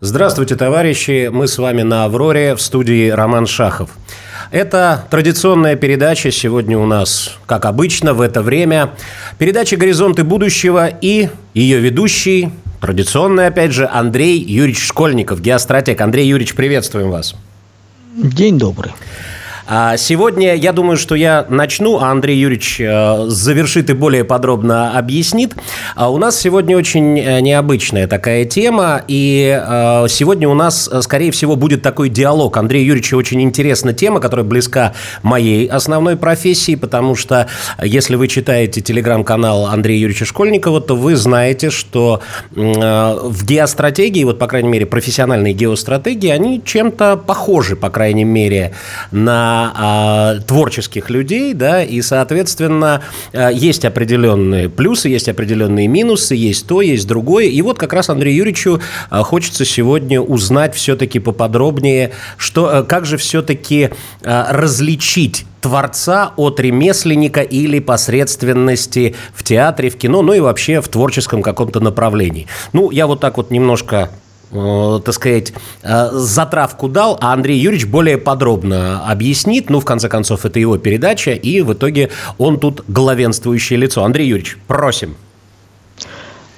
Здравствуйте, товарищи! Мы с вами на «Авроре» в студии Роман Шахов. Это традиционная передача. Сегодня у нас, как обычно, в это время передача «Горизонты будущего» и ее ведущий, традиционный, опять же, Андрей Юрьевич Школьников, геостратег. Андрей Юрьевич, приветствуем вас. День добрый. А сегодня я думаю, что я начну, а Андрей Юрьевич э, завершит и более подробно объяснит. А у нас сегодня очень э, необычная такая тема, и э, сегодня у нас, скорее всего, будет такой диалог. Андрей Юрьевич очень интересная тема, которая близка моей основной профессии, потому что если вы читаете телеграм-канал Андрея Юрьевича Школьникова, то вы знаете, что в геостратегии, вот, по крайней мере, профессиональные геостратегии, они чем-то похожи, по крайней мере, на а, творческих людей, да, и, соответственно, а, есть определенные плюсы, есть определенные минусы, есть то, есть другое. И вот как раз Андрею Юрьевичу а, хочется сегодня узнать все-таки поподробнее, что, как же все-таки различить творца от ремесленника или посредственности в театре, в кино, ну и вообще в творческом каком-то направлении. Ну, я вот так вот немножко Э, так сказать, э, затравку дал, а Андрей Юрьевич более подробно объяснит. Ну, в конце концов, это его передача, и в итоге он тут главенствующее лицо. Андрей Юрьевич, просим.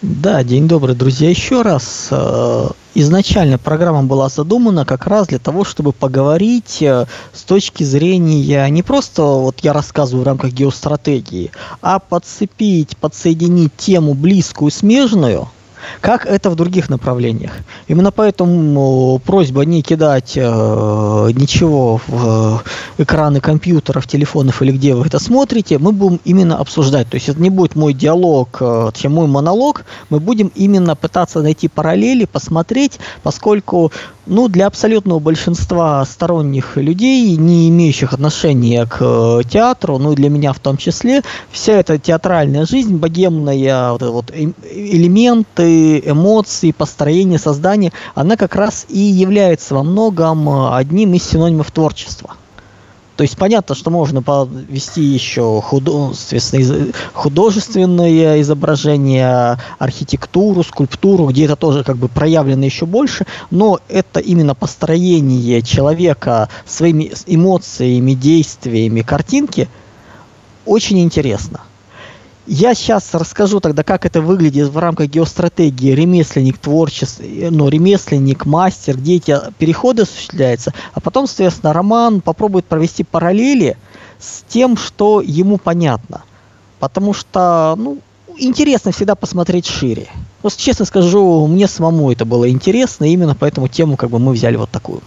Да, день добрый, друзья. Еще раз, э, изначально программа была задумана как раз для того, чтобы поговорить с точки зрения не просто вот я рассказываю в рамках геостратегии, а подцепить, подсоединить тему близкую, смежную – как это в других направлениях. Именно поэтому просьба не кидать э, ничего в э, экраны компьютеров, телефонов или где вы это смотрите, мы будем именно обсуждать. То есть это не будет мой диалог, э, мой монолог, мы будем именно пытаться найти параллели, посмотреть, поскольку ну, для абсолютного большинства сторонних людей, не имеющих отношения к э, театру, ну и для меня в том числе, вся эта театральная жизнь, богемная, вот, вот элементы, эмоции, построение, создание, она как раз и является во многом э, одним из синонимов творчества. То есть понятно, что можно повести еще художественное, художественное изображение, архитектуру, скульптуру, где это тоже как бы проявлено еще больше, но это именно построение человека своими эмоциями, действиями, картинки очень интересно. Я сейчас расскажу тогда, как это выглядит в рамках геостратегии ремесленник, творчество, ну, ремесленник, мастер, где эти переходы осуществляются, а потом, соответственно, Роман попробует провести параллели с тем, что ему понятно. Потому что, ну, интересно всегда посмотреть шире. Вот честно скажу, мне самому это было интересно, именно поэтому тему как бы мы взяли вот такую.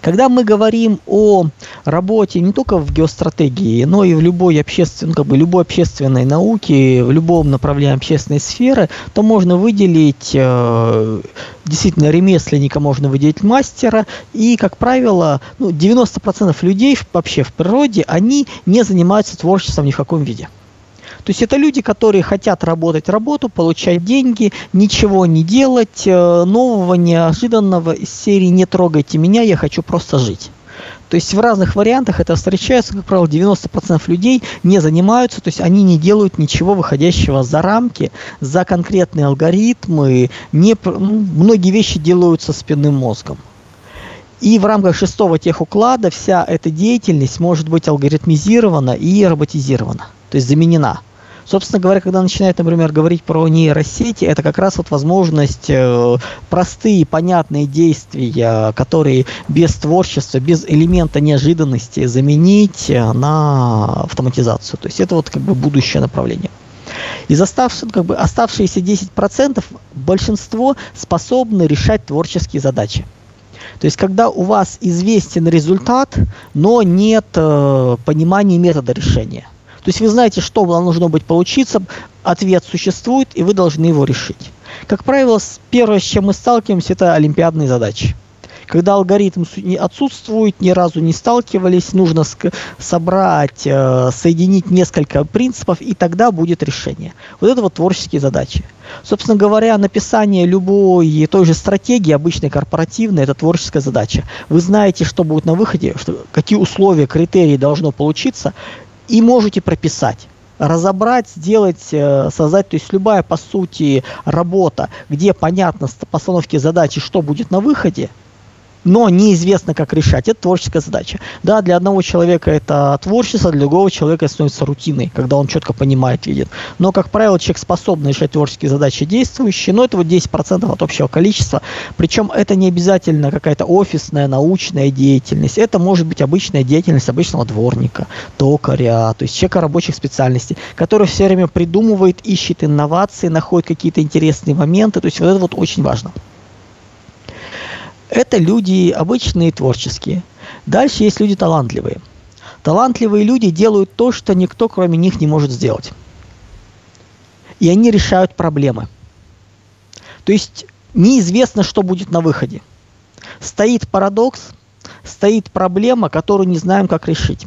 Когда мы говорим о работе не только в геостратегии, но и в любой общественной, ну, как бы любой общественной науке, в любом направлении общественной сферы, то можно выделить э, действительно ремесленника, можно выделить мастера, и, как правило, ну, 90% людей вообще в природе, они не занимаются творчеством ни в каком виде. То есть это люди, которые хотят работать работу, получать деньги, ничего не делать, э, нового, неожиданного из серии «Не трогайте меня, я хочу просто жить». То есть в разных вариантах это встречается, как правило, 90% людей не занимаются, то есть они не делают ничего выходящего за рамки, за конкретные алгоритмы, не, ну, многие вещи делаются спинным мозгом. И в рамках шестого техуклада вся эта деятельность может быть алгоритмизирована и роботизирована, то есть заменена. Собственно говоря, когда начинают, например, говорить про нейросети, это как раз вот возможность э, простые, понятные действия, которые без творчества, без элемента неожиданности заменить э, на автоматизацию. То есть это вот как бы будущее направление. Из оставших, как бы, оставшиеся 10% большинство способны решать творческие задачи. То есть, когда у вас известен результат, но нет э, понимания метода решения – то есть вы знаете, что должно быть получиться, ответ существует, и вы должны его решить. Как правило, первое, с чем мы сталкиваемся, это олимпиадные задачи. Когда алгоритм отсутствует, ни разу не сталкивались, нужно собрать, э, соединить несколько принципов, и тогда будет решение. Вот это вот творческие задачи. Собственно говоря, написание любой той же стратегии, обычной корпоративной, это творческая задача. Вы знаете, что будет на выходе, что, какие условия, критерии должно получиться, и можете прописать. разобрать, сделать, э, создать, то есть любая, по сути, работа, где понятно с постановки задачи, что будет на выходе – но неизвестно, как решать. Это творческая задача. Да, для одного человека это творчество, для другого человека становится рутиной, когда он четко понимает, видит. Но, как правило, человек способен решать творческие задачи действующие, но это вот 10% от общего количества. Причем это не обязательно какая-то офисная, научная деятельность. Это может быть обычная деятельность обычного дворника, токаря, то есть человека рабочих специальностей, который все время придумывает, ищет инновации, находит какие-то интересные моменты. То есть вот это вот очень важно. Это люди обычные, творческие. Дальше есть люди талантливые. Талантливые люди делают то, что никто кроме них не может сделать. И они решают проблемы. То есть неизвестно, что будет на выходе. Стоит парадокс, стоит проблема, которую не знаем, как решить.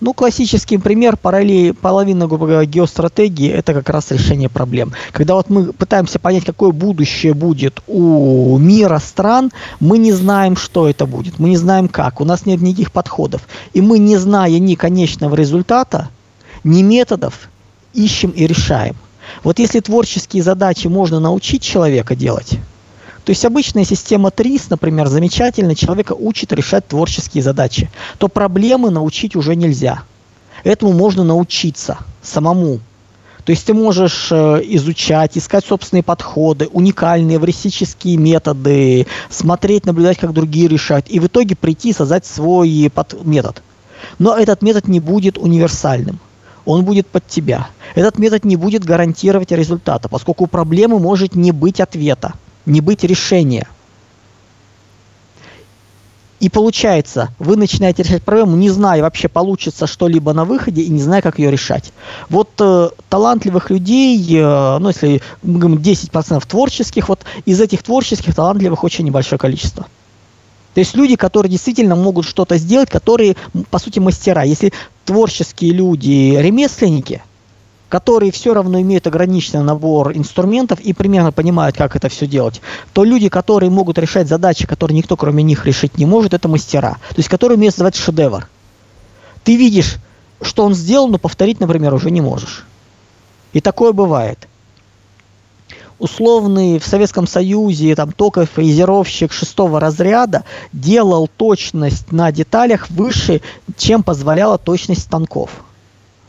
Ну, классический пример параллели, половина, геостратегии – это как раз решение проблем. Когда вот мы пытаемся понять, какое будущее будет у мира стран, мы не знаем, что это будет, мы не знаем как, у нас нет никаких подходов. И мы, не зная ни конечного результата, ни методов, ищем и решаем. Вот если творческие задачи можно научить человека делать, то есть обычная система ТРИС, например, замечательно человека учит решать творческие задачи, то проблемы научить уже нельзя. Этому можно научиться самому. То есть ты можешь э, изучать, искать собственные подходы, уникальные эвристические методы, смотреть, наблюдать, как другие решают, и в итоге прийти и создать свой под... метод. Но этот метод не будет универсальным. Он будет под тебя. Этот метод не будет гарантировать результата, поскольку у проблемы может не быть ответа не быть решения. И получается, вы начинаете решать проблему, не зная вообще получится что-либо на выходе и не зная, как ее решать. Вот э, талантливых людей, э, ну если мы говорим 10% творческих, вот из этих творческих талантливых очень небольшое количество. То есть люди, которые действительно могут что-то сделать, которые, по сути, мастера. Если творческие люди, ремесленники – которые все равно имеют ограниченный набор инструментов и примерно понимают, как это все делать, то люди, которые могут решать задачи, которые никто кроме них решить не может, это мастера. То есть, которые умеют создавать шедевр. Ты видишь, что он сделал, но повторить, например, уже не можешь. И такое бывает. Условный в Советском Союзе там только фрезеровщик шестого разряда делал точность на деталях выше, чем позволяла точность станков.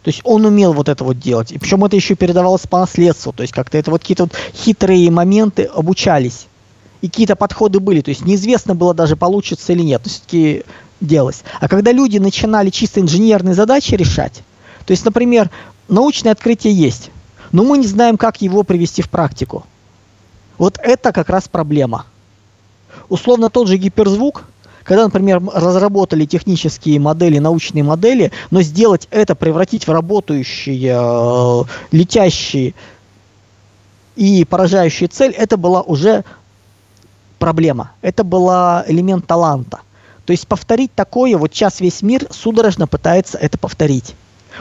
То есть он умел вот это вот делать. И причем это еще передавалось по наследству. То есть как-то это вот какие-то вот хитрые моменты обучались. И какие-то подходы были. То есть неизвестно было даже, получится или нет. То есть такие делалось. А когда люди начинали чисто инженерные задачи решать, то есть, например, научное открытие есть, но мы не знаем, как его привести в практику. Вот это как раз проблема. Условно тот же гиперзвук – когда, например, разработали технические модели, научные модели, но сделать это, превратить в работающие, э, летящие и поражающие цель, это была уже проблема. Это была элемент таланта. То есть повторить такое, вот сейчас весь мир судорожно пытается это повторить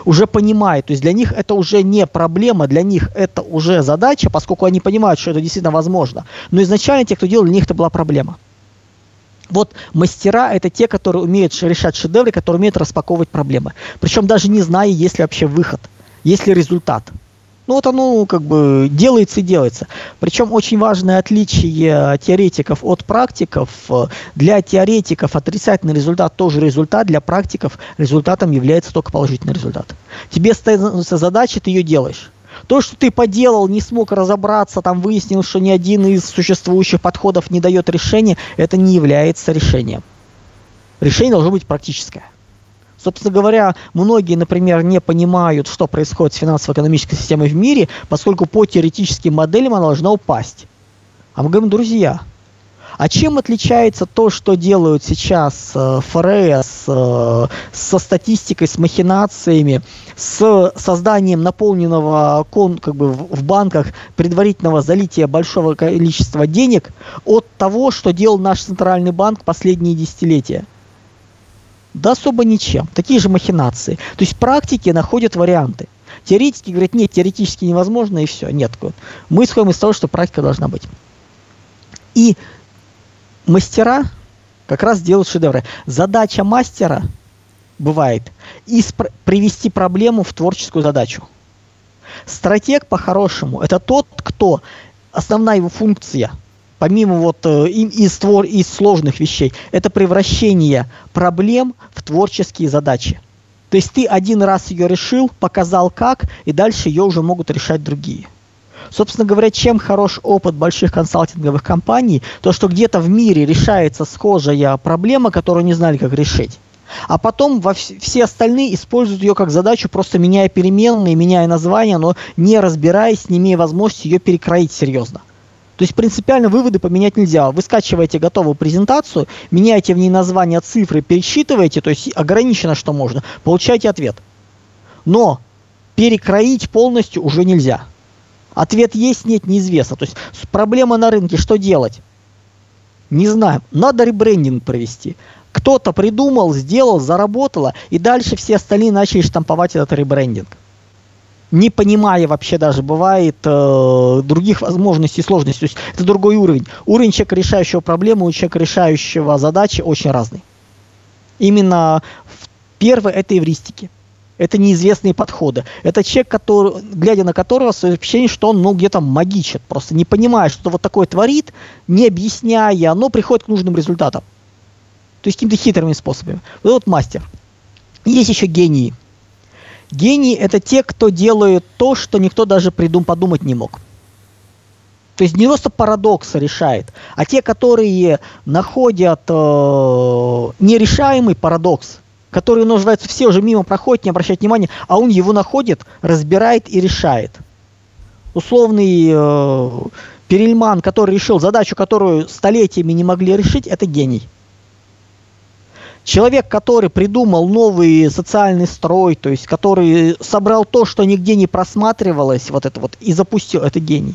уже понимает, то есть для них это уже не проблема, для них это уже задача, поскольку они понимают, что это действительно возможно. Но изначально те, кто делал, для них это была проблема. Вот мастера это те, которые умеют решать шедевры, которые умеют распаковывать проблемы. Причем даже не зная, есть ли вообще выход, есть ли результат. Ну вот оно как бы делается и делается. Причем очень важное отличие теоретиков от практиков. Для теоретиков отрицательный результат тоже результат, для практиков результатом является только положительный результат. Тебе ставится задача, ты ее делаешь. То, что ты поделал, не смог разобраться, там выяснил, что ни один из существующих подходов не дает решения, это не является решением. Решение должно быть практическое. Собственно говоря, многие, например, не понимают, что происходит с финансово-экономической системой в мире, поскольку по теоретическим моделям она должна упасть. А мы говорим, друзья, а чем отличается то, что делают сейчас э, ФРС э, со статистикой, с махинациями, с созданием наполненного кон, как бы в банках предварительного залития большого количества денег от того, что делал наш центральный банк последние десятилетия? Да особо ничем. Такие же махинации. То есть практики находят варианты. Теоретики говорят, нет, теоретически невозможно, и все. Нет. Мы исходим из того, что практика должна быть. И мастера как раз делают шедевры. Задача мастера бывает, и привести проблему в творческую задачу. Стратег по-хорошему это тот, кто основная его функция, помимо вот э, из, твор, из сложных вещей, это превращение проблем в творческие задачи. То есть ты один раз ее решил, показал как, и дальше ее уже могут решать другие. Собственно говоря, чем хорош опыт больших консалтинговых компаний, то что где-то в мире решается схожая проблема, которую не знали, как решить. А потом во вс- все остальные используют ее как задачу, просто меняя переменные, меняя названия, но не разбираясь, не имея возможности ее перекроить серьезно. То есть принципиально выводы поменять нельзя. Вы скачиваете готовую презентацию, меняете в ней название, цифры, пересчитываете, то есть ограничено, что можно, получаете ответ. Но перекроить полностью уже нельзя. Ответ есть, нет, неизвестно. То есть проблема на рынке, что делать? Не знаю. Надо ребрендинг провести. Кто-то придумал, сделал, заработало, и дальше все остальные начали штамповать этот ребрендинг. Не понимая вообще даже, бывает, э, других возможностей сложностей. То есть это другой уровень. Уровень человека, решающего проблему, у человека, решающего задачи, очень разный. Именно первое – это эвристики. Это неизвестные подходы. Это человек, который, глядя на которого, ощущение, что он ну, где-то магичит. Просто не понимая, что вот такое творит, не объясняя, но приходит к нужным результатам. То есть какими-то хитрыми способами. Вот, вот мастер. Есть еще гении. Гении это те, кто делают то, что никто даже придум подумать не мог. То есть не просто парадоксы решает, а те, которые находят э, нерешаемый парадокс, который называется все уже мимо проходят, не обращают внимания, а он его находит, разбирает и решает. Условный э, Перельман, который решил задачу, которую столетиями не могли решить, это гений. Человек, который придумал новый социальный строй, то есть который собрал то, что нигде не просматривалось, вот это вот, и запустил, это гений.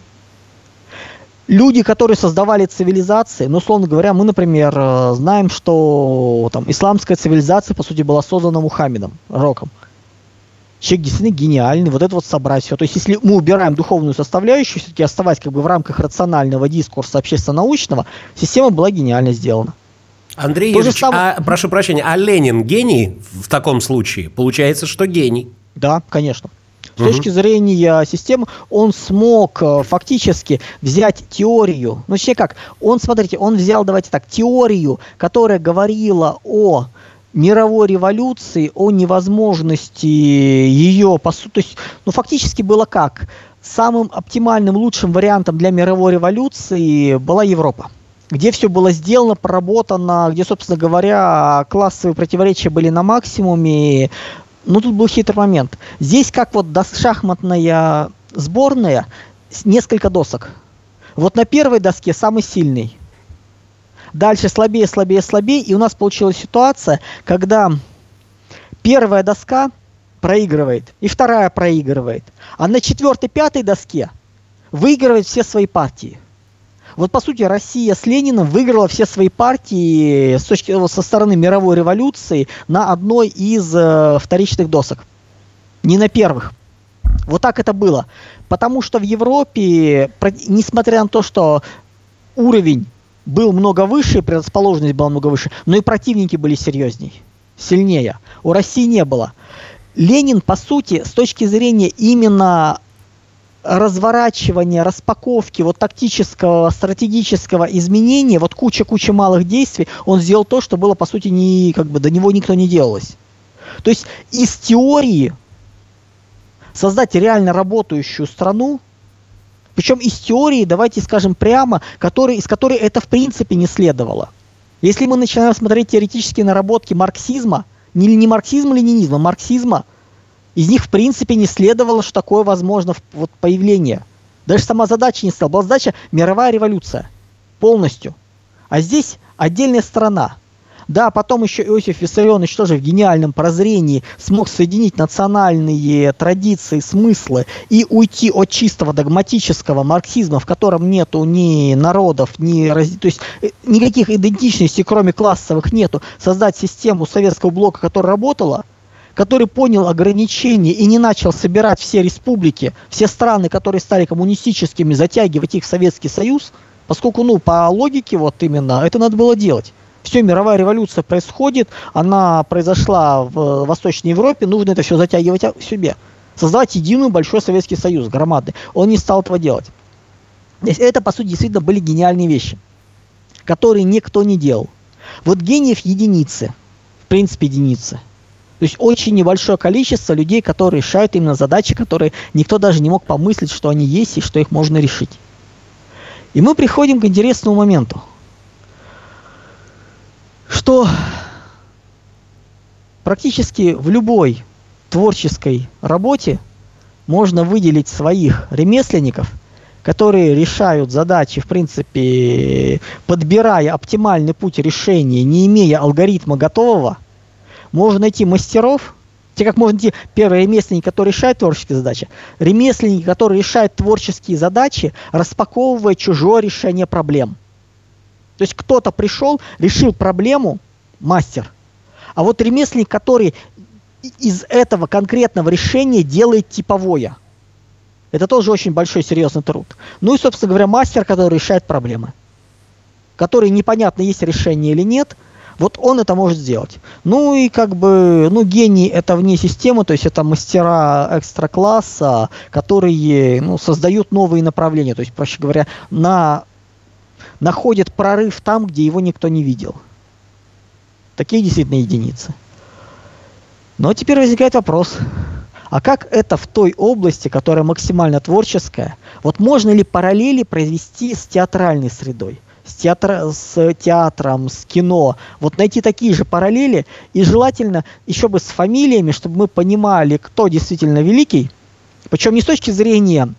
Люди, которые создавали цивилизации, ну, условно говоря, мы, например, э, знаем, что там исламская цивилизация, по сути, была создана Мухаммедом, Роком. Человек действительно гениальный, вот это вот собрать все. То есть, если мы убираем духовную составляющую, все-таки оставать как бы в рамках рационального дискурса общественно-научного, система была гениально сделана. Андрей То Юрьевич, самое... а, прошу прощения, а Ленин гений в таком случае? Получается, что гений. Да, конечно. С угу. точки зрения системы, он смог э, фактически взять теорию. Ну, вообще как? Он, смотрите, он взял, давайте так, теорию, которая говорила о мировой революции, о невозможности ее, по сути, то есть, ну, фактически было как? Самым оптимальным, лучшим вариантом для мировой революции была Европа где все было сделано, проработано, где, собственно говоря, классовые противоречия были на максимуме. Ну, тут был хитрый момент. Здесь как вот шахматная сборная, несколько досок. Вот на первой доске самый сильный. Дальше слабее, слабее, слабее. И у нас получилась ситуация, когда первая доска проигрывает, и вторая проигрывает. А на четвертой, пятой доске выигрывает все свои партии. Вот по сути Россия с Лениным выиграла все свои партии с точки, со стороны мировой революции на одной из э, вторичных досок. Не на первых. Вот так это было. Потому что в Европе, несмотря на то, что уровень был много выше, предрасположенность была много выше, но и противники были серьезней, сильнее. У России не было. Ленин, по сути, с точки зрения именно разворачивания, распаковки, вот тактического, стратегического изменения, вот куча-куча малых действий, он сделал то, что было, по сути, не, как бы до него никто не делалось. То есть из теории создать реально работающую страну, причем из теории, давайте скажем прямо, который, из которой это в принципе не следовало. Если мы начинаем смотреть теоретические наработки марксизма, не, не марксизма-ленинизма, марксизма – из них в принципе не следовало, что такое возможно вот, появление. Даже сама задача не стала. Была задача мировая революция. Полностью. А здесь отдельная страна. Да, потом еще Иосиф Виссарионович тоже в гениальном прозрении смог соединить национальные традиции, смыслы и уйти от чистого догматического марксизма, в котором нету ни народов, ни то есть э, никаких идентичностей, кроме классовых, нету. Создать систему советского блока, которая работала – который понял ограничения и не начал собирать все республики, все страны, которые стали коммунистическими, затягивать их в Советский Союз, поскольку, ну, по логике вот именно, это надо было делать. Все, мировая революция происходит, она произошла в Восточной Европе, нужно это все затягивать в себе. Создавать единую большой Советский Союз, громадный. Он не стал этого делать. Это, по сути, действительно были гениальные вещи, которые никто не делал. Вот гениев единицы, в принципе, единицы. Есть очень небольшое количество людей, которые решают именно задачи, которые никто даже не мог помыслить, что они есть и что их можно решить. И мы приходим к интересному моменту, что практически в любой творческой работе можно выделить своих ремесленников – которые решают задачи, в принципе, подбирая оптимальный путь решения, не имея алгоритма готового, можно найти мастеров, те как можно найти первые ремесленники, которые решают творческие задачи, ремесленники, которые решают творческие задачи, распаковывая чужое решение проблем. То есть кто-то пришел, решил проблему, мастер, а вот ремесленник, который из этого конкретного решения делает типовое – это тоже очень большой серьезный труд. Ну и, собственно говоря, мастер, который решает проблемы. Который непонятно, есть решение или нет, вот он это может сделать. Ну и как бы, ну гений это вне системы, то есть это мастера экстра класса, которые ну, создают новые направления, то есть, проще говоря, на, находят прорыв там, где его никто не видел. Такие действительно единицы. Но теперь возникает вопрос, а как это в той области, которая максимально творческая, вот можно ли параллели произвести с театральной средой? С, театр, с театром, с кино. Вот найти такие же параллели и желательно еще бы с фамилиями, чтобы мы понимали, кто действительно великий. Причем не с точки зрения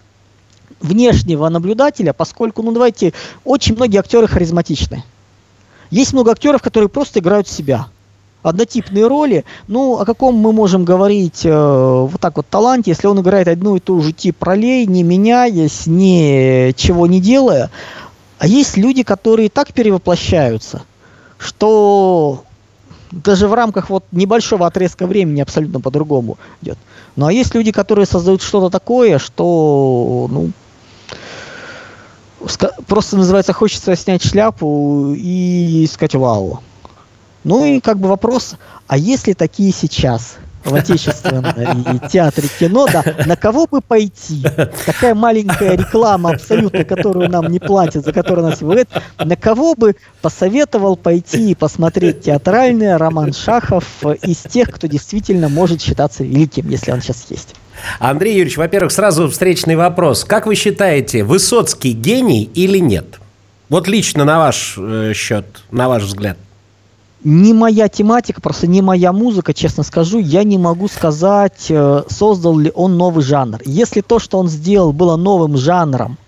внешнего наблюдателя, поскольку, ну давайте, очень многие актеры харизматичны. Есть много актеров, которые просто играют себя однотипные роли. Ну, о каком мы можем говорить э, вот так вот таланте, если он играет одну и ту же тип ролей, не меняясь, ничего не делая. А есть люди, которые так перевоплощаются, что даже в рамках вот небольшого отрезка времени абсолютно по-другому идет. Ну а есть люди, которые создают что-то такое, что, ну, просто называется хочется снять шляпу и сказать вау. Ну и как бы вопрос, а есть ли такие сейчас в отечественном и театре кино, да, на кого бы пойти? Такая маленькая реклама абсолютно, которую нам не платят, за которую нас выводят. На кого бы посоветовал пойти и посмотреть театральный роман Шахов из тех, кто действительно может считаться великим, если он сейчас есть? Андрей Юрьевич, во-первых, сразу встречный вопрос. Как вы считаете, Высоцкий гений или нет? Вот лично на ваш э, счет, на ваш взгляд не моя тематика, просто не моя музыка, честно скажу. Я не могу сказать, э, создал ли он новый жанр. Если то, что он сделал, было новым жанром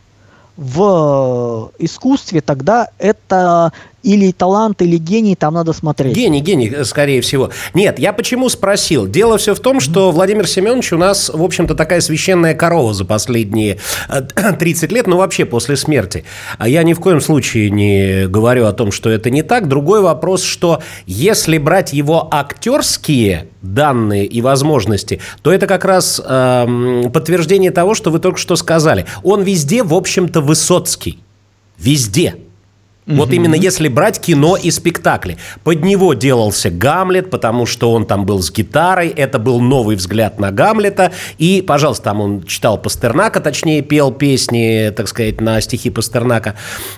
в искусстве, тогда это или талант, или гений, там надо смотреть. Гений, гений, скорее всего. Нет, я почему спросил? Дело все в том, что Владимир Семенович у нас, в общем-то, такая священная корова за последние 30 э, лет, ну, вообще после смерти. А я ни в коем случае не говорю о том, что это не так. Другой вопрос, что если брать его актерские данные и возможности, то это как раз э, подтверждение того, что вы только что сказали. Он везде, в общем-то, Высоцкий. Везде. Вот именно если брать кино и спектакли. Под него делался Гамлет, потому что он там был с гитарой, это был новый взгляд на Гамлета. И, пожалуйста, там он читал Пастернака, точнее, пел песни, так сказать, на стихи Пастернака.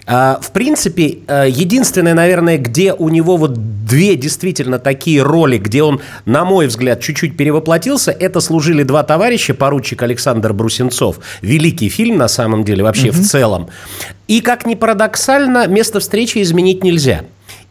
А, в принципе, э, единственное, наверное, где у него вот две действительно такие роли, где он, на мой взгляд, чуть-чуть перевоплотился, это «Служили два товарища», поручик Александр Брусенцов. Великий фильм, на самом деле, вообще угу. в целом. И, как ни парадоксально, место встречи изменить нельзя.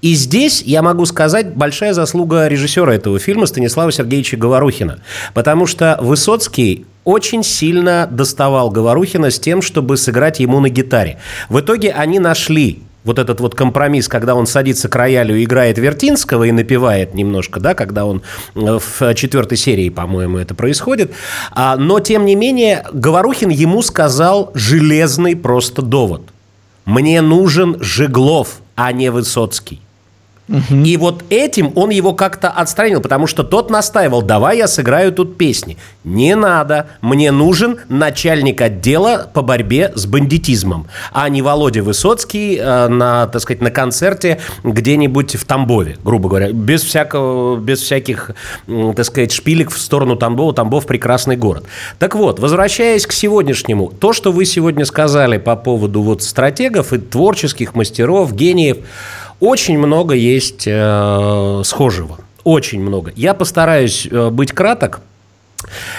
И здесь, я могу сказать, большая заслуга режиссера этого фильма Станислава Сергеевича Говорухина. Потому что Высоцкий очень сильно доставал Говорухина с тем, чтобы сыграть ему на гитаре. В итоге они нашли вот этот вот компромисс, когда он садится к роялю и играет Вертинского и напевает немножко, да, когда он э, в четвертой серии, по-моему, это происходит. А, но, тем не менее, Говорухин ему сказал железный просто довод – мне нужен Жеглов, а не Высоцкий. Угу. И вот этим он его как-то отстранил, потому что тот настаивал, давай я сыграю тут песни. Не надо, мне нужен начальник отдела по борьбе с бандитизмом, а не Володя Высоцкий э, на, так сказать, на концерте где-нибудь в Тамбове, грубо говоря, без, всякого, без всяких, так сказать, шпилек в сторону Тамбова. Тамбов – прекрасный город. Так вот, возвращаясь к сегодняшнему, то, что вы сегодня сказали по поводу вот стратегов и творческих мастеров, гениев – очень много есть э, схожего. Очень много. Я постараюсь э, быть краток.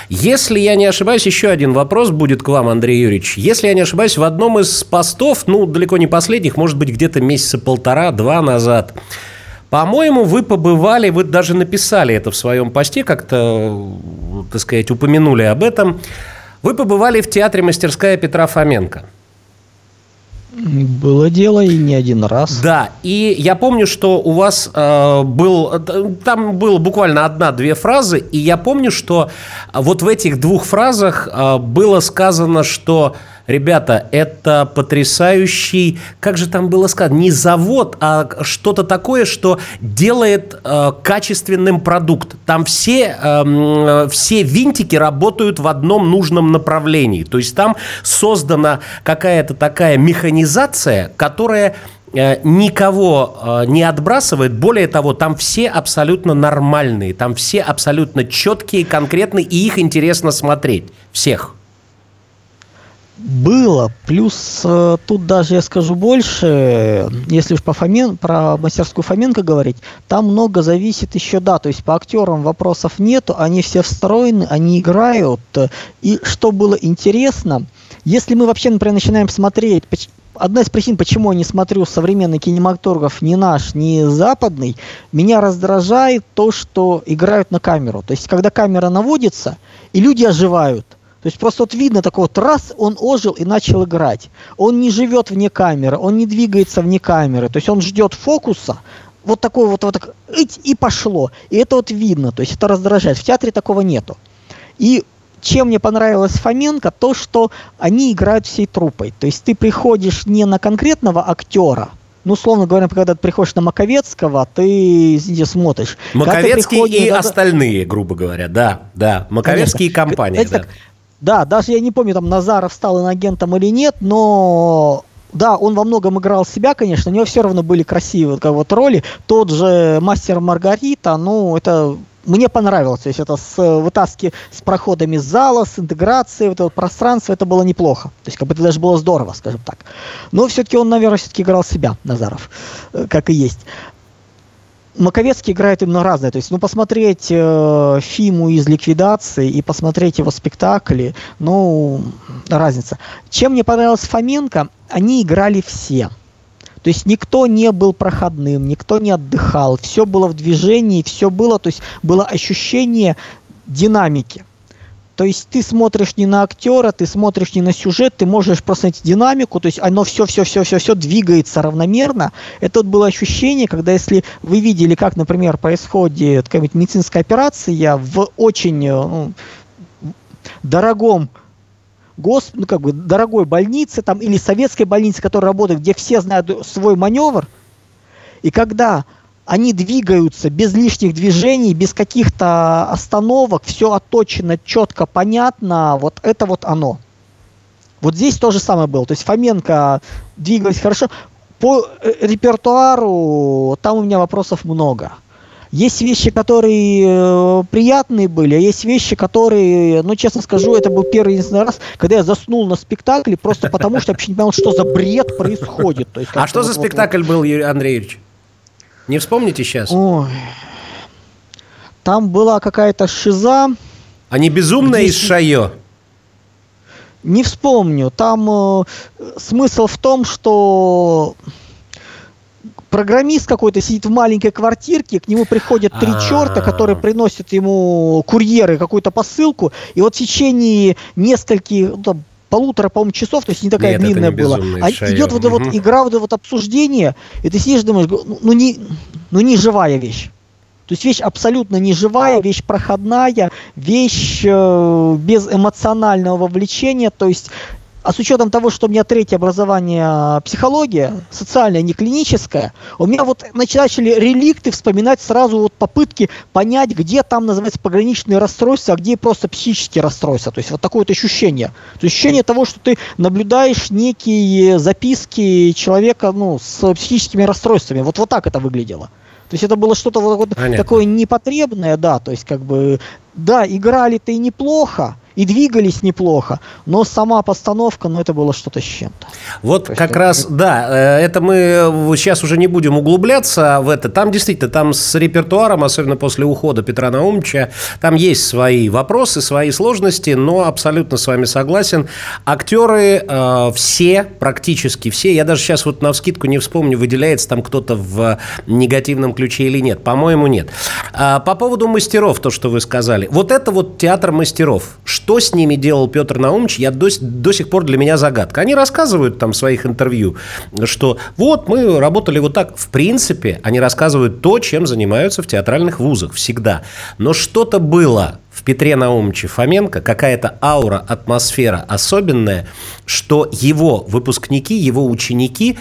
Если я не ошибаюсь, еще один вопрос будет к вам, Андрей Юрьевич. Если я не ошибаюсь, в одном из постов, ну, далеко не последних, может быть, где-то месяца полтора-два назад, по-моему, вы побывали, вы даже написали это в своем посте, как-то, так сказать, упомянули об этом. Вы побывали в театре «Мастерская Петра Фоменко». Было дело и не один раз. Да, и я помню, что у вас э, был, там было буквально одна-две фразы, и я помню, что вот в этих двух фразах э, было сказано, что Ребята, это потрясающий, как же там было сказано, не завод, а что-то такое, что делает э, качественным продукт. Там все, э, все винтики работают в одном нужном направлении. То есть там создана какая-то такая механизация, которая э, никого э, не отбрасывает. Более того, там все абсолютно нормальные, там все абсолютно четкие, конкретные, и их интересно смотреть. Всех. Было. Плюс э, тут даже я скажу больше, если уж по Фомен, про мастерскую Фоменко говорить, там много зависит еще, да, то есть по актерам вопросов нету, они все встроены, они играют. И что было интересно, если мы вообще, например, начинаем смотреть, одна из причин, почему я не смотрю современный кинематограф, ни наш, ни западный, меня раздражает то, что играют на камеру. То есть, когда камера наводится, и люди оживают – то есть просто вот видно такой вот раз он ожил и начал играть. Он не живет вне камеры, он не двигается вне камеры. То есть он ждет фокуса, вот такой вот, вот так, и пошло. И это вот видно, то есть это раздражает. В театре такого нету. И чем мне понравилось Фоменко, то, что они играют всей трупой. То есть ты приходишь не на конкретного актера, ну, условно говоря, когда ты приходишь на Маковецкого, ты извините, смотришь. Маковецкий и на... остальные, грубо говоря, да, да. Маковецкий и компания. да. Да, даже я не помню, там Назаров стал инагентом или нет, но да, он во многом играл себя, конечно, у него все равно были красивые как вот роли. Тот же Мастер Маргарита, ну, это мне понравилось. То есть это с вытаски с проходами зала, с интеграцией, вот это пространство, это было неплохо. То есть как бы это даже было здорово, скажем так. Но все-таки он, наверное, все-таки играл себя, Назаров, э, как и есть. Маковецкий играет именно разное. То есть, ну, посмотреть э, Фиму из ликвидации и посмотреть его спектакли, ну, разница. Чем мне понравилось Фоменко, они играли все. То есть никто не был проходным, никто не отдыхал, все было в движении, все было, то есть было ощущение динамики. То есть ты смотришь не на актера, ты смотришь не на сюжет, ты можешь просто найти динамику, то есть оно все, все, все, все, все двигается равномерно. Это вот было ощущение, когда если вы видели, как, например, происходит какая-нибудь медицинская операция в очень э, ну, дорогом госп... ну, как бы дорогой больнице там, или советской больнице, которая работает, где все знают свой маневр, и когда они двигаются без лишних движений, без каких-то остановок, все отточено, четко, понятно, вот это вот оно. Вот здесь то же самое было. То есть Фоменко двигалась хорошо. По э, репертуару там у меня вопросов много. Есть вещи, которые э, приятные были, а есть вещи, которые, ну, честно скажу, это был первый единственный раз, когда я заснул на спектакле, просто потому что я вообще не понял, что за бред происходит. То есть, а что за спектакль был, Андрей Юрьевич? Не вспомните сейчас? Ой. Там была какая-то шиза. А не безумная из Шайо? Не вспомню. Там э, смысл в том, что программист какой-то сидит в маленькой квартирке, к нему приходят три а. черта, которые приносят ему курьеры какую-то посылку, и вот в течение нескольких, ну, полутора, по-моему, часов, то есть не такая Нет, длинная была. А идет вот эта вот игра, вот это вот обсуждение, и ты сидишь думаешь, ну, ну не, ну не живая вещь. То есть вещь абсолютно не живая, вещь проходная, вещь э, без эмоционального вовлечения. То есть а с учетом того, что у меня третье образование а, психология, социальное, не клиническое, у меня вот начали реликты вспоминать сразу вот попытки понять, где там называется пограничные расстройства, а где просто психические расстройства. То есть вот такое вот ощущение. То есть ощущение того, что ты наблюдаешь некие записки человека ну, с психическими расстройствами. Вот, вот так это выглядело. То есть это было что-то вот такое непотребное, да, то есть как бы, да, играли-то и неплохо, и двигались неплохо, но сама постановка, ну, это было что-то с чем-то. Вот То как раз, это... да, э, это мы сейчас уже не будем углубляться в это. Там действительно, там с репертуаром, особенно после ухода Петра Наумовича, там есть свои вопросы, свои сложности, но абсолютно с вами согласен. Актеры э, все, практически все, я даже сейчас вот на вскидку не вспомню, выделяется там кто-то в негативном ключе или нет. По-моему, нет. А, по поводу мастеров, то, что вы сказали. Вот это вот театр мастеров. Что с ними делал Петр Наумович, я до, до сих пор для меня загадка. Они рассказывают там в своих интервью, что вот мы работали вот так. В принципе, они рассказывают то, чем занимаются в театральных вузах всегда. Но что-то было в Петре Наумовиче Фоменко, какая-то аура, атмосфера особенная, что его выпускники, его ученики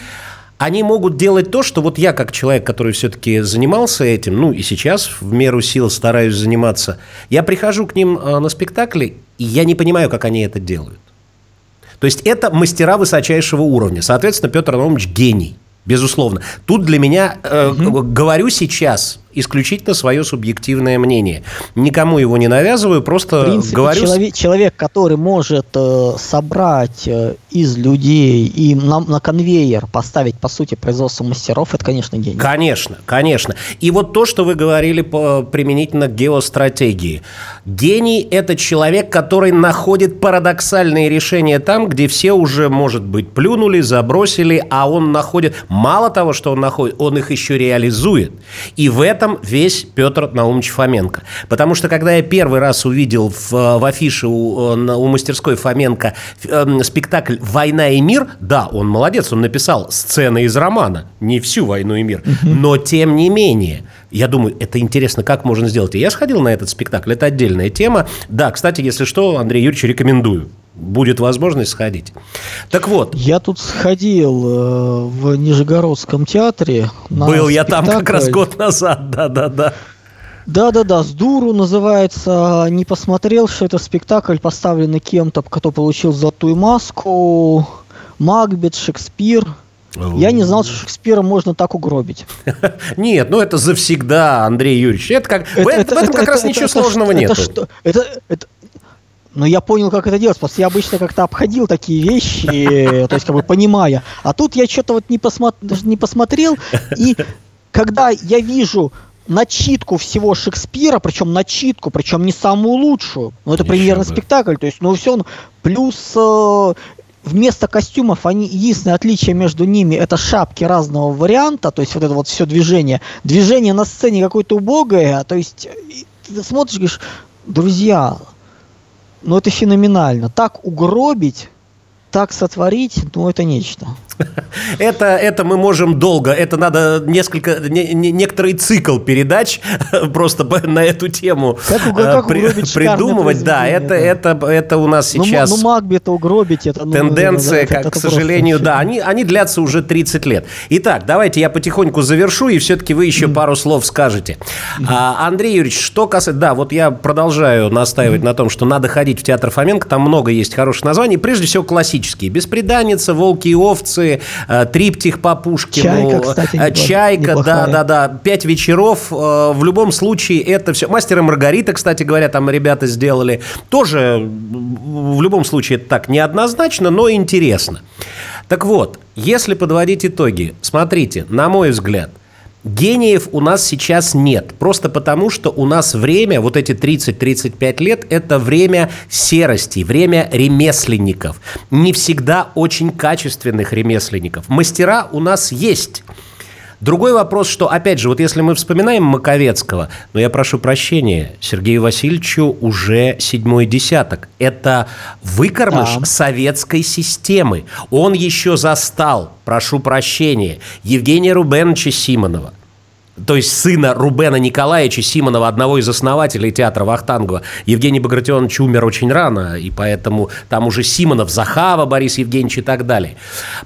они могут делать то, что вот я, как человек, который все-таки занимался этим, ну и сейчас в меру сил стараюсь заниматься, я прихожу к ним э, на спектакли, и я не понимаю, как они это делают. То есть это мастера высочайшего уровня. Соответственно, Петр Наумович гений, безусловно. Тут для меня, э, угу. говорю сейчас, исключительно свое субъективное мнение. Никому его не навязываю, просто В принципе, говорю... Человек, человек, который может э, собрать э, из людей и на, на конвейер поставить, по сути, производство мастеров, это, конечно, гений. Конечно, конечно. И вот то, что вы говорили по, применительно к геостратегии. Гений – это человек, который находит парадоксальные решения там, где все уже, может быть, плюнули, забросили, а он находит... Мало того, что он находит, он их еще реализует. И в этом этом весь Петр Наумович Фоменко. Потому что, когда я первый раз увидел в, в афише у, у мастерской Фоменко э, спектакль «Война и мир», да, он молодец, он написал сцены из романа, не всю «Войну и мир», но тем не менее – я думаю, это интересно, как можно сделать. И я сходил на этот спектакль, это отдельная тема. Да, кстати, если что, Андрей Юрьевич, рекомендую будет возможность сходить. Так вот. Я тут сходил э, в Нижегородском театре. Был я там как раз год назад, да-да-да. Да-да-да, с дуру называется. Не посмотрел, что это спектакль, поставленный кем-то, кто получил золотую маску. Макбет, Шекспир. Я не знал, что Шекспира можно так угробить. Нет, ну это завсегда, Андрей Юрьевич. Это как, это, в, это, в этом это, как это, раз это, ничего это, сложного нет. Это, что, это, это, но я понял, как это делать, что я обычно как-то обходил такие вещи, то есть как бы понимая. А тут я что-то вот не, посмотр, не посмотрел, и когда я вижу начитку всего Шекспира, причем начитку, причем не самую лучшую, ну это примерно спектакль, то есть ну все, ну, плюс э, вместо костюмов они единственное отличие между ними это шапки разного варианта, то есть вот это вот все движение, движение на сцене какое-то убогое, то есть ты смотришь, говоришь, друзья, ну это феноменально. Так угробить, так сотворить, ну это нечто. Это, это мы можем долго, это надо несколько, не, не, некоторый цикл передач просто на эту тему как, как при, придумывать. Да, это, да. Это, это у нас ну, сейчас... Ну, ну Макбета угробить, это... Ну, тенденция, да, как, это, к сожалению, да, они, они длятся уже 30 лет. Итак, давайте я потихоньку завершу, и все-таки вы еще mm. пару слов скажете. Mm. А, Андрей Юрьевич, что касается... Да, вот я продолжаю настаивать mm. на том, что надо ходить в театр Фоменко, там много есть хороших названий, прежде всего классические. «Беспреданница», «Волки и овцы», Э, триптих по Пушкину. Чайка, кстати, э, Чайка, да, да, да. Пять вечеров. Э, в любом случае это все. Мастер и Маргарита, кстати говоря, там ребята сделали. Тоже в любом случае это так неоднозначно, но интересно. Так вот, если подводить итоги, смотрите, на мой взгляд, Гениев у нас сейчас нет, просто потому что у нас время, вот эти 30-35 лет, это время серости, время ремесленников. Не всегда очень качественных ремесленников. Мастера у нас есть. Другой вопрос, что, опять же, вот если мы вспоминаем Маковецкого, но я прошу прощения, Сергею Васильевичу уже седьмой десяток. Это выкормыш да. советской системы. Он еще застал, прошу прощения, Евгения Рубеновича Симонова то есть сына Рубена Николаевича Симонова, одного из основателей театра Вахтангова. Евгений Багратионович умер очень рано, и поэтому там уже Симонов, Захава, Борис Евгеньевич и так далее.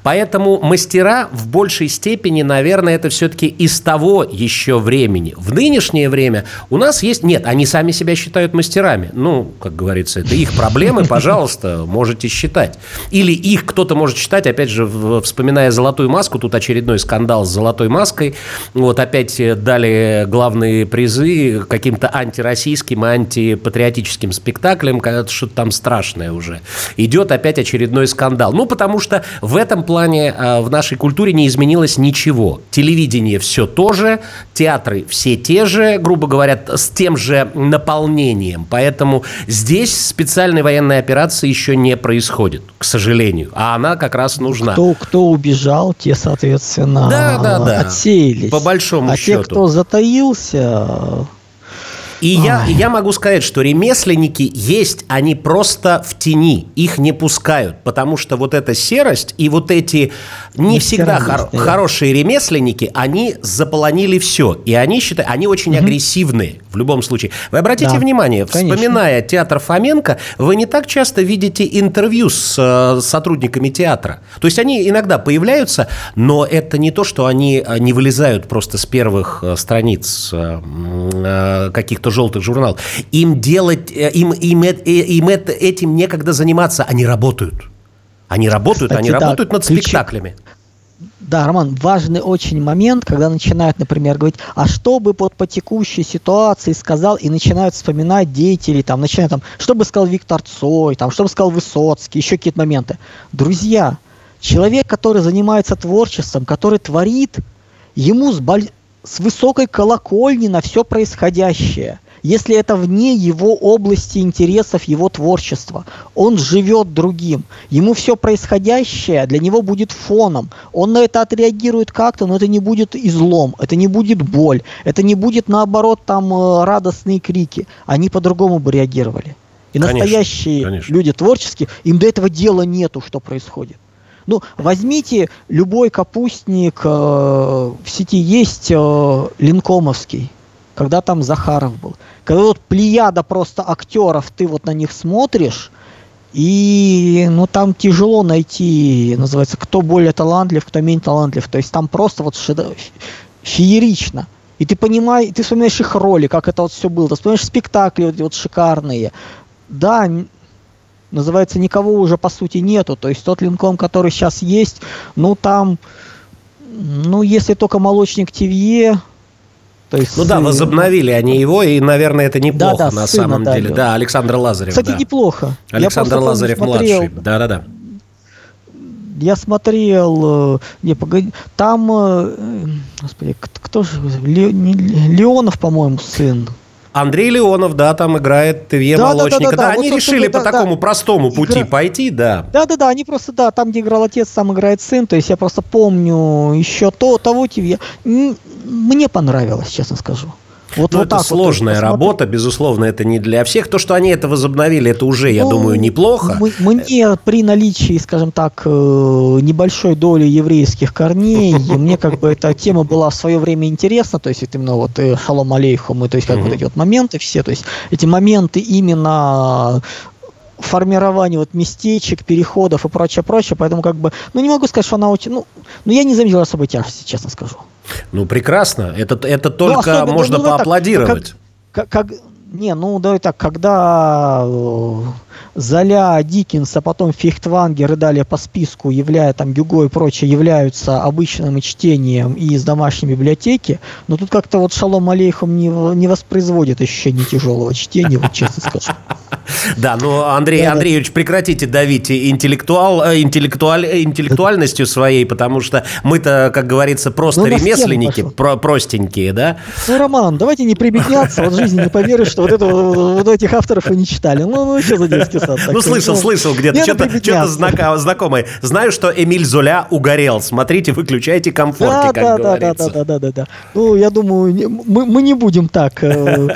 Поэтому мастера в большей степени, наверное, это все-таки из того еще времени. В нынешнее время у нас есть... Нет, они сами себя считают мастерами. Ну, как говорится, это их проблемы, пожалуйста, можете считать. Или их кто-то может считать, опять же, вспоминая «Золотую маску», тут очередной скандал с «Золотой маской», вот опять дали главные призы каким-то антироссийским антипатриотическим спектаклям, что-то там страшное уже. Идет опять очередной скандал. Ну, потому что в этом плане а, в нашей культуре не изменилось ничего. Телевидение все то же, театры все те же, грубо говоря, с тем же наполнением. Поэтому здесь специальной военной операции еще не происходит, к сожалению. А она как раз нужна. Кто, кто убежал, те, соответственно, да, да, да. отсеялись. По большому а счету. Те, кто затаился, и я, я могу сказать, что ремесленники есть, они просто в тени, их не пускают, потому что вот эта серость и вот эти не, всегда хор- хорошие ремесленники, они заполонили все, и они считают, они очень угу. агрессивные в любом случае. Вы обратите да, внимание, конечно. вспоминая театр Фоменко, вы не так часто видите интервью с э, сотрудниками театра. То есть они иногда появляются, но это не то, что они э, не вылезают просто с первых э, страниц э, каких-то желтых журналов. Им делать, им, им, им этим некогда заниматься, они работают. Они работают, Кстати, они да, работают над ключи... спектаклями. Да, Роман, важный очень момент, когда начинают, например, говорить, а что бы под по текущей ситуации сказал, и начинают вспоминать деятелей, там, начинают там, что бы сказал Виктор Цой, там, что бы сказал Высоцкий, еще какие-то моменты. Друзья, человек, который занимается творчеством, который творит, ему с, боль... с высокой колокольни на все происходящее если это вне его области интересов, его творчества. Он живет другим. Ему все происходящее для него будет фоном. Он на это отреагирует как-то, но это не будет излом, это не будет боль, это не будет наоборот там э, радостные крики. Они по-другому бы реагировали. И конечно, настоящие конечно. люди творческие, им до этого дела нету, что происходит. Ну, возьмите любой капустник, э, в сети есть э, линкомовский, когда там Захаров был когда вот плеяда просто актеров, ты вот на них смотришь, и ну там тяжело найти, называется, кто более талантлив, кто менее талантлив. То есть там просто вот феерично. И ты понимаешь, ты вспоминаешь их роли, как это вот все было. Ты вспоминаешь спектакли вот, вот шикарные. Да, называется, никого уже по сути нету. То есть тот линком, который сейчас есть, ну там, ну если только молочник Тивье, то есть, ну да, возобновили они его, и, наверное, это неплохо да, да, на сына, самом да, деле. Да, Александр Лазарев. Кстати, да. неплохо. Александр Лазарев младший. Да, да, да. Я смотрел, э, не, погоди, там, э, господи, кто же, Леонов, по-моему, сын. Андрей Леонов, да, там играет Тве да, Молочника. Да, да, да, да, они вот, решили да, по да, такому да. простому пути Игра... пойти, да. Да, да, да, они просто, да, там, где играл отец, там играет сын. То есть я просто помню еще то, того Тве. Мне понравилось, честно скажу. Вот, ну, вот это так сложная вот, работа, безусловно, это не для всех. То, что они это возобновили, это уже, я ну, думаю, неплохо. Мне при наличии, скажем так, э, небольшой доли еврейских корней, мне как бы эта тема была в свое время интересна, то есть это именно вот э, шалом алейхум, то есть как вот эти вот моменты все, то есть эти моменты именно формирования вот местечек, переходов и прочее, прочее, поэтому как бы, ну не могу сказать, что она очень, ну, ну я не заметил особой тяжести, честно скажу. Ну, прекрасно. Это, это ну, только ну, можно ну, поаплодировать. Как, как, как, не, ну давай так, когда э, Золя, Диккенс, а потом Фихтвангер и далее по списку, являя там Гюго и прочее, являются обычным чтением и из домашней библиотеки, но тут как-то вот Шалом Алейхом не, не воспроизводит ощущение тяжелого чтения, вот честно скажу. Да, ну, Андрей Андреевич, прекратите давить интеллектуал, э, интеллектуаль, интеллектуальностью своей, потому что мы-то, как говорится, просто ну, ремесленники, про, простенькие, да? Ну, Роман, давайте не прибедняться, вот жизни не поверишь, что вот, это, вот этих авторов вы не читали. Ну, ну что за детский Антисан. Ну, слышал, слышал где-то, что-то знакомое. Знаю, что Эмиль Золя угорел. Смотрите, выключайте комфорте, как говорится. Да, да, да, да. Ну, я думаю, мы не будем так э,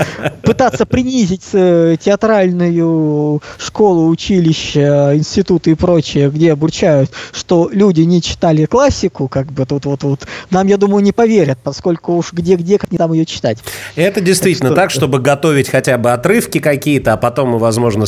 пытаться принизить э, театральную школу, училище, институты и прочее, где обучают, что люди не читали классику, как бы тут вот вот. Нам, я думаю, не поверят, поскольку уж где-где, как не там ее читать. Это действительно так, что... так, чтобы готовить хотя бы отрывки какие-то, а потом, возможно,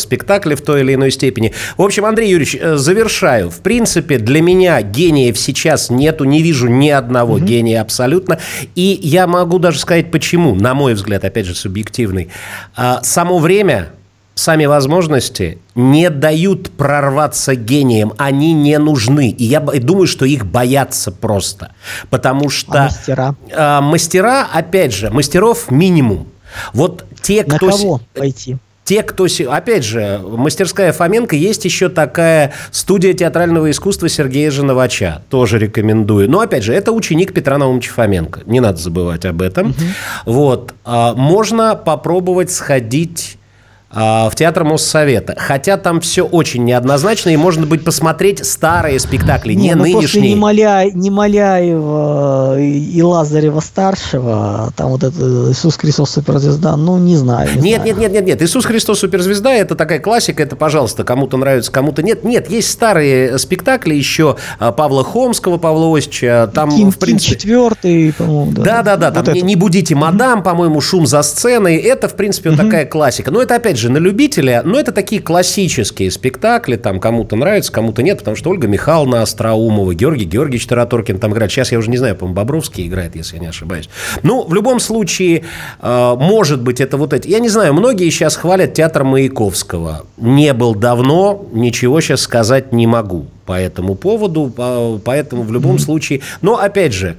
спектакли в той или иной степени. В общем, Андрей Юрьевич, э, завершаю. В принципе, для меня гениев сейчас нету, не вижу ни одного угу. гения абсолютно. И я могу даже сказать, почему, на мой взгляд, опять же, субъективный. А, само время сами возможности не дают прорваться гением. Они не нужны. И я думаю, что их боятся просто. Потому что... А мастера? Э, мастера, опять же, мастеров минимум. Вот те, кто... На кого пойти? Те, кто... Опять же, мастерская Фоменко, есть еще такая студия театрального искусства Сергея Женовача. Тоже рекомендую. Но, опять же, это ученик Петра Наумовича Фоменко. Не надо забывать об этом. Угу. Вот. А, можно попробовать сходить в Театр Моссовета. Хотя там все очень неоднозначно, и можно быть посмотреть старые спектакли, не, не ну нынешние. После Немоля... Немоляева и Лазарева-старшего, там вот это Иисус Христос суперзвезда, ну, не знаю. Не нет, знаю. нет, нет, нет, нет. Иисус Христос суперзвезда – это такая классика, это, пожалуйста, кому-то нравится, кому-то нет. Нет, есть старые спектакли еще а, Павла Хомского, Павла Осича. Там, Ким, в принципе... Ким четвертый, по-моему, да. Да-да-да, там вот не, «Не будите мадам», по-моему, «Шум за сценой». Это, в принципе, вот такая классика. Но это, опять же, на любителя, но это такие классические спектакли, там кому-то нравится, кому-то нет, потому что Ольга Михайловна Остроумова, Георгий Георгиевич Тараторкин там играет. Сейчас я уже не знаю, по-моему, Бобровский играет, если я не ошибаюсь. Ну, в любом случае, э, может быть, это вот эти... Я не знаю, многие сейчас хвалят театр Маяковского. Не был давно, ничего сейчас сказать не могу по этому поводу, поэтому в любом случае... Но, опять же,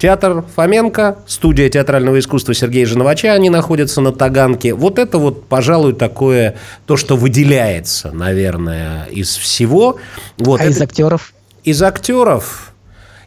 Театр Фоменко, студия театрального искусства Сергея Женовача, они находятся на Таганке. Вот это вот, пожалуй, такое, то, что выделяется, наверное, из всего. Вот а это... из актеров? Из актеров,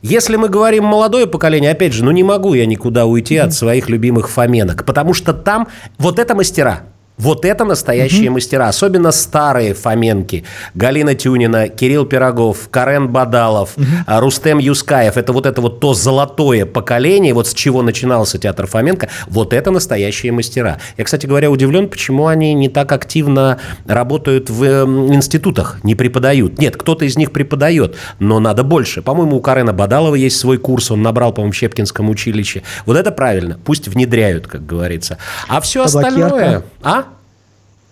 если мы говорим молодое поколение, опять же, ну не могу я никуда уйти mm-hmm. от своих любимых Фоменок, потому что там вот это мастера. Вот это настоящие угу. мастера, особенно старые Фоменки. Галина Тюнина, Кирилл Пирогов, Карен Бадалов, угу. Рустем Юскаев. Это вот это вот то золотое поколение, вот с чего начинался театр Фоменко. Вот это настоящие мастера. Я, кстати говоря, удивлен, почему они не так активно работают в институтах, не преподают. Нет, кто-то из них преподает, но надо больше. По-моему, у Карена Бадалова есть свой курс, он набрал, по-моему, в Щепкинском училище. Вот это правильно, пусть внедряют, как говорится. А все остальное... А?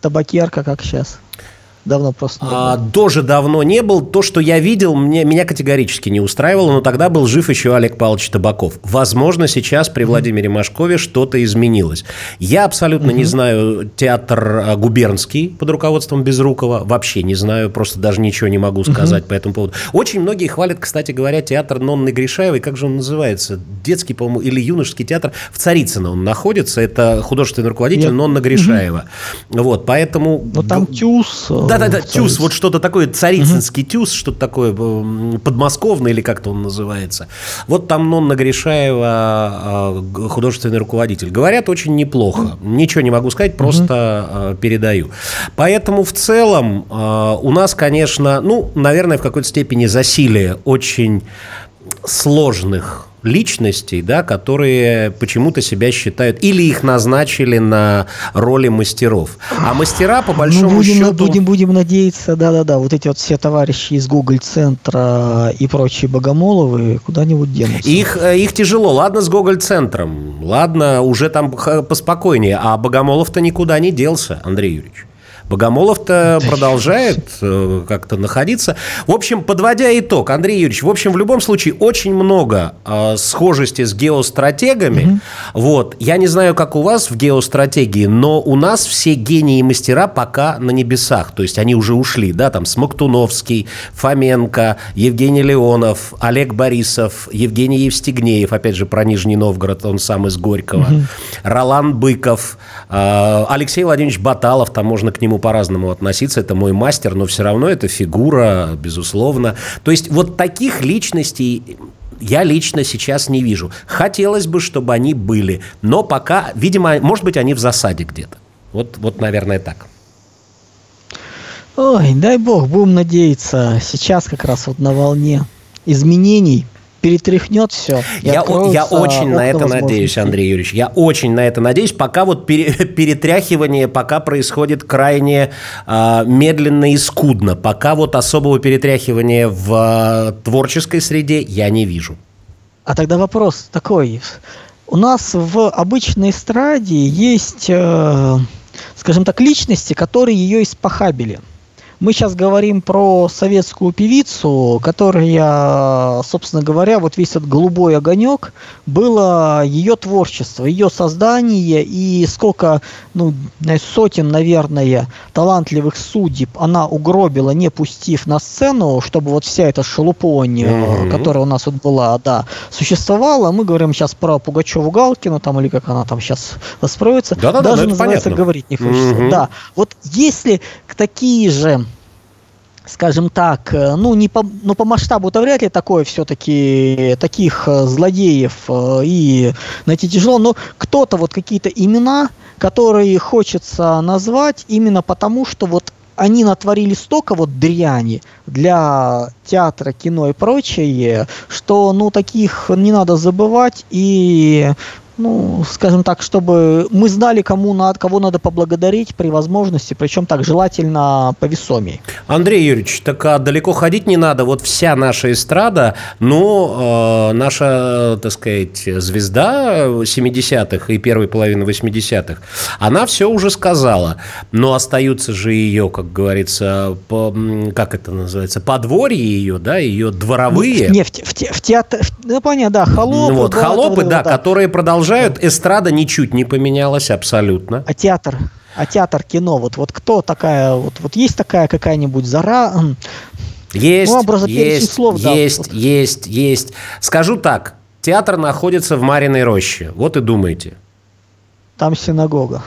Табакерка, как сейчас. Давно просто а, Тоже давно не был. То, что я видел, мне, меня категорически не устраивало, но тогда был жив еще Олег Павлович Табаков. Возможно, сейчас при Владимире Машкове что-то изменилось. Я абсолютно не знаю театр а, губернский под руководством Безрукова. Вообще не знаю, просто даже ничего не могу сказать по этому поводу. Очень многие хвалят, кстати говоря, театр Нонны Гришаевой. Как же он называется? Детский, по-моему, или юношеский театр. В Царицыно он находится. Это художественный руководитель Я... Нонна Гришаева. Вот, поэтому... Но там Тюс э, да-да-да, тюз, вот что-то такое, царицынский угу. тюз, что-то такое подмосковное или как-то он называется. Вот там Нонна Гришаева, а, художественный руководитель. Говорят, очень неплохо. Ничего не могу сказать, просто угу. передаю. Поэтому в целом а, у нас, конечно, ну, наверное, в какой-то степени засилие очень сложных личностей, да, которые почему-то себя считают, или их назначили на роли мастеров. А мастера, по большому ну, будем, счету... Будем, будем надеяться, да-да-да, вот эти вот все товарищи из Гоголь-центра и прочие Богомоловы куда-нибудь денутся. Их, э, их тяжело. Ладно с Гоголь-центром, ладно, уже там поспокойнее, а Богомолов-то никуда не делся, Андрей Юрьевич. Богомолов-то продолжает э, как-то находиться. В общем, подводя итог, Андрей Юрьевич, в общем, в любом случае очень много э, схожести с геостратегами. Угу. Вот. Я не знаю, как у вас в геостратегии, но у нас все гении и мастера пока на небесах. То есть они уже ушли, да, там Смоктуновский, Фоменко, Евгений Леонов, Олег Борисов, Евгений Евстигнеев, опять же, про Нижний Новгород, он сам из Горького, угу. Ролан Быков, э, Алексей Владимирович Баталов, там можно к нему по-разному относиться. Это мой мастер, но все равно это фигура, безусловно. То есть вот таких личностей я лично сейчас не вижу. Хотелось бы, чтобы они были, но пока, видимо, может быть, они в засаде где-то. Вот, вот наверное, так. Ой, дай бог, будем надеяться. Сейчас как раз вот на волне изменений перетряхнет все. Я, я очень на это надеюсь, Андрей Юрьевич. Я очень на это надеюсь. Пока вот пере, перетряхивание пока происходит крайне э, медленно и скудно. Пока вот особого перетряхивания в э, творческой среде я не вижу. А тогда вопрос такой. У нас в обычной эстраде есть, э, скажем так, личности, которые ее испохабили – мы сейчас говорим про советскую певицу, которая, собственно говоря, вот весь этот голубой огонек было ее творчество, ее создание и сколько, ну, сотен, наверное, талантливых судеб она угробила, не пустив на сцену, чтобы вот вся эта шелупонь, mm-hmm. которая у нас вот была, да, существовала. Мы говорим сейчас про Пугачеву Галкину, там, или как она там сейчас воспроизводится. Да-да-да, Даже называется понятно. говорить не хочется. Mm-hmm. Да. Вот если такие же скажем так, э, ну, не по, ну, по масштабу-то вряд ли такое все-таки, таких э, злодеев э, и найти тяжело, но кто-то, вот какие-то имена, которые хочется назвать именно потому, что вот они натворили столько вот дряни для театра, кино и прочее, что, ну, таких не надо забывать, и ну, скажем так, чтобы мы знали, кому надо, кого надо поблагодарить при возможности, причем так желательно повесомее. Андрей Юрьевич, так а далеко ходить не надо. Вот вся наша эстрада, ну, э, наша, так сказать, звезда 70-х и первой половины 80-х, она все уже сказала. Но остаются же ее, как говорится, по, как это называется, подворье ее, да, ее дворовые. Не, в, в, в театр, ну, понятно, да, холопы. Ну, вот, холопы, да, да, которые продолжают продолжают. Эстрада ничуть не поменялась абсолютно. А театр? А театр, кино, вот, вот кто такая, вот, вот есть такая какая-нибудь зара, есть, ну, есть, слов, есть, да, есть, есть. Скажу так, театр находится в Мариной роще. Вот и думайте. Там синагога.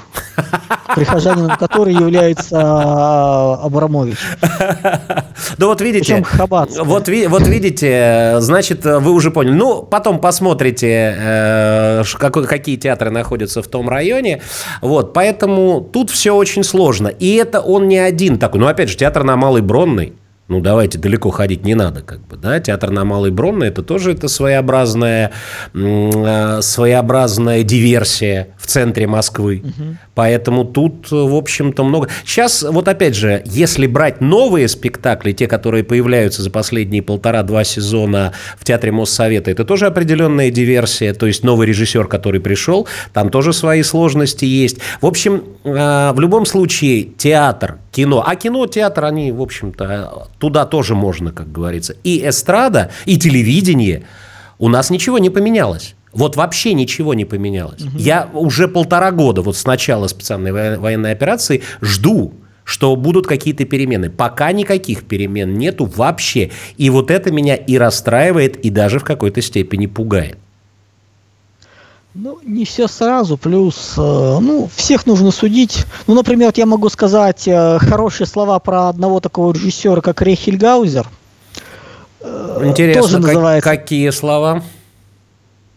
Прихожанином которой является а, Абрамович. Да вот видите, вот, вот видите, значит, вы уже поняли. Ну, потом посмотрите, э, какие театры находятся в том районе. Вот, поэтому тут все очень сложно. И это он не один такой. Ну, опять же, театр на Малой Бронной. Ну, давайте, далеко ходить не надо, как бы, да. Театр на Малой Бронной – это тоже это своеобразная, э, своеобразная диверсия в центре Москвы. Угу. Поэтому тут, в общем-то, много. Сейчас, вот опять же, если брать новые спектакли, те, которые появляются за последние полтора-два сезона в Театре Моссовета, это тоже определенная диверсия. То есть новый режиссер, который пришел, там тоже свои сложности есть. В общем, э, в любом случае, театр, кино. А кино, театр, они, в общем-то, туда тоже можно, как говорится. И эстрада, и телевидение. У нас ничего не поменялось. Вот вообще ничего не поменялось. Угу. Я уже полтора года вот с начала специальной военной операции жду, что будут какие-то перемены. Пока никаких перемен нету вообще. И вот это меня и расстраивает, и даже в какой-то степени пугает. Ну, не все сразу, плюс, э, ну, всех нужно судить. Ну, например, вот я могу сказать э, хорошие слова про одного такого режиссера, как Рейхельгаузер. Э, Интересно, тоже как, называется... какие слова?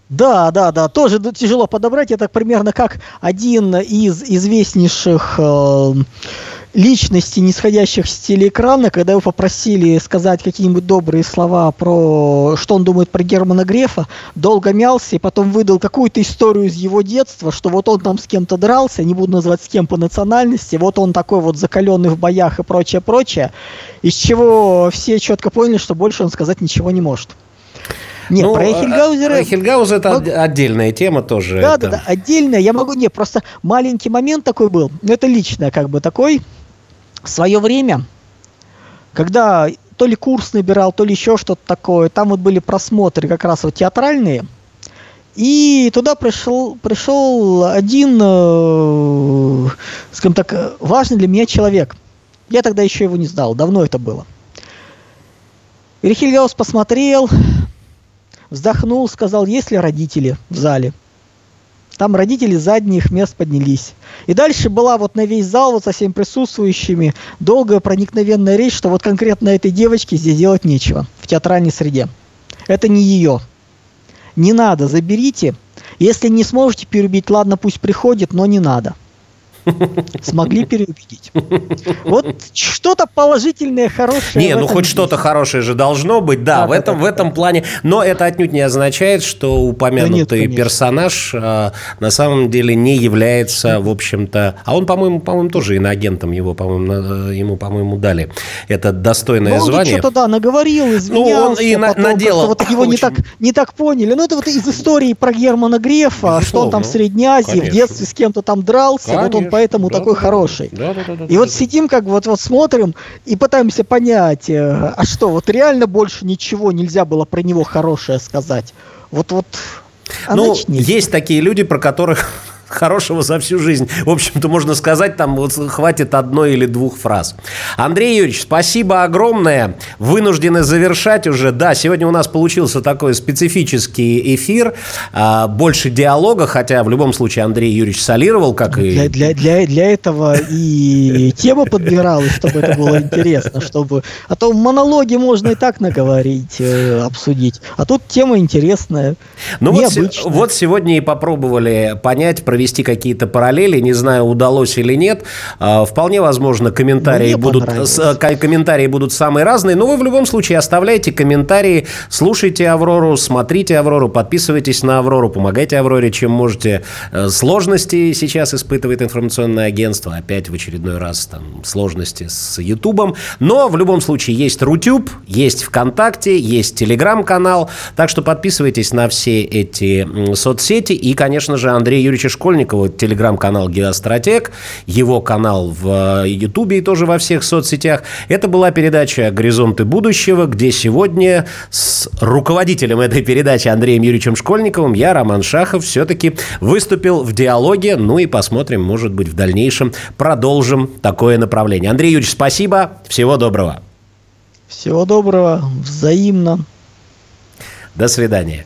Да, да, да, тоже тяжело подобрать. Это примерно как один из известнейших э, личности, нисходящих с телеэкрана, когда его попросили сказать какие-нибудь добрые слова про что он думает про Германа Грефа, долго мялся и потом выдал какую-то историю из его детства, что вот он там с кем-то дрался, не буду называть с кем по национальности, вот он такой вот закаленный в боях и прочее, прочее, из чего все четко поняли, что больше он сказать ничего не может. Нет, ну, про Эхельгаузера... Эхельгаузер это могу... отдельная тема тоже. Да, это... да, да, отдельная. Я могу... Не, просто маленький момент такой был. Это личное как бы такой в свое время, когда то ли курс набирал, то ли еще что-то такое, там вот были просмотры как раз вот театральные, и туда пришел, пришел один, э, скажем так, важный для меня человек. Я тогда еще его не знал, давно это было. Рихельгаус посмотрел, вздохнул, сказал, есть ли родители в зале. Там родители задних мест поднялись. И дальше была вот на весь зал, вот со всеми присутствующими, долгая проникновенная речь, что вот конкретно этой девочке здесь делать нечего в театральной среде. Это не ее. Не надо, заберите. Если не сможете перебить, ладно, пусть приходит, но не надо. Смогли переубедить. Вот что-то положительное, хорошее. Не, ну хоть что-то хорошее же должно быть, да, да в, да, этом, да, в этом плане. Но это отнюдь не означает, что упомянутый да нет, персонаж а, на самом деле не является, в общем-то... А он, по-моему, по-моему, тоже иноагентом его, по-моему, ему, по-моему, дали. Это достойное ну, звание. Он что-то, да, наговорил, извинялся. Ну, он и на, наделал. Вот его очень... не, так, не так поняли. Ну, это вот из истории про Германа Грефа, Безусловно. что он там в Средней Азии Конечно. в детстве с кем-то там дрался, Конечно. вот он поэтому да, такой да, хороший. Да, да, да, да, и да, вот да. сидим как вот, вот смотрим и пытаемся понять, э, а что, вот реально больше ничего нельзя было про него хорошее сказать. Вот, вот а ну, начни. есть такие люди, про которых хорошего за всю жизнь. В общем-то, можно сказать, там вот хватит одной или двух фраз. Андрей Юрьевич, спасибо огромное. Вынуждены завершать уже. Да, сегодня у нас получился такой специфический эфир. А, больше диалога, хотя в любом случае Андрей Юрьевич солировал, как и... Для, для, для, для этого и тема подбиралась, чтобы это было интересно, чтобы... А то монологи можно и так наговорить, э, обсудить. А тут тема интересная, ну. Вот, вот сегодня и попробовали понять, провести какие-то параллели. Не знаю, удалось или нет. А, вполне возможно, комментарии будут, комментарии будут самые разные. Но вы в любом случае оставляйте комментарии, слушайте Аврору, смотрите Аврору, подписывайтесь на Аврору, помогайте Авроре, чем можете. Э, сложности сейчас испытывает информационное агентство. Опять в очередной раз там сложности с Ютубом. Но в любом случае есть Рутюб, есть ВКонтакте, есть Телеграм-канал. Так что подписывайтесь на все эти соцсети. И, конечно же, Андрей Юрьевич Школьников Школьникова, телеграм-канал «Геостратег», его канал в э, Ютубе и тоже во всех соцсетях. Это была передача «Горизонты будущего», где сегодня с руководителем этой передачи Андреем Юрьевичем Школьниковым я, Роман Шахов, все-таки выступил в диалоге. Ну и посмотрим, может быть, в дальнейшем продолжим такое направление. Андрей Юрьевич, спасибо. Всего доброго. Всего доброго. Взаимно. До свидания.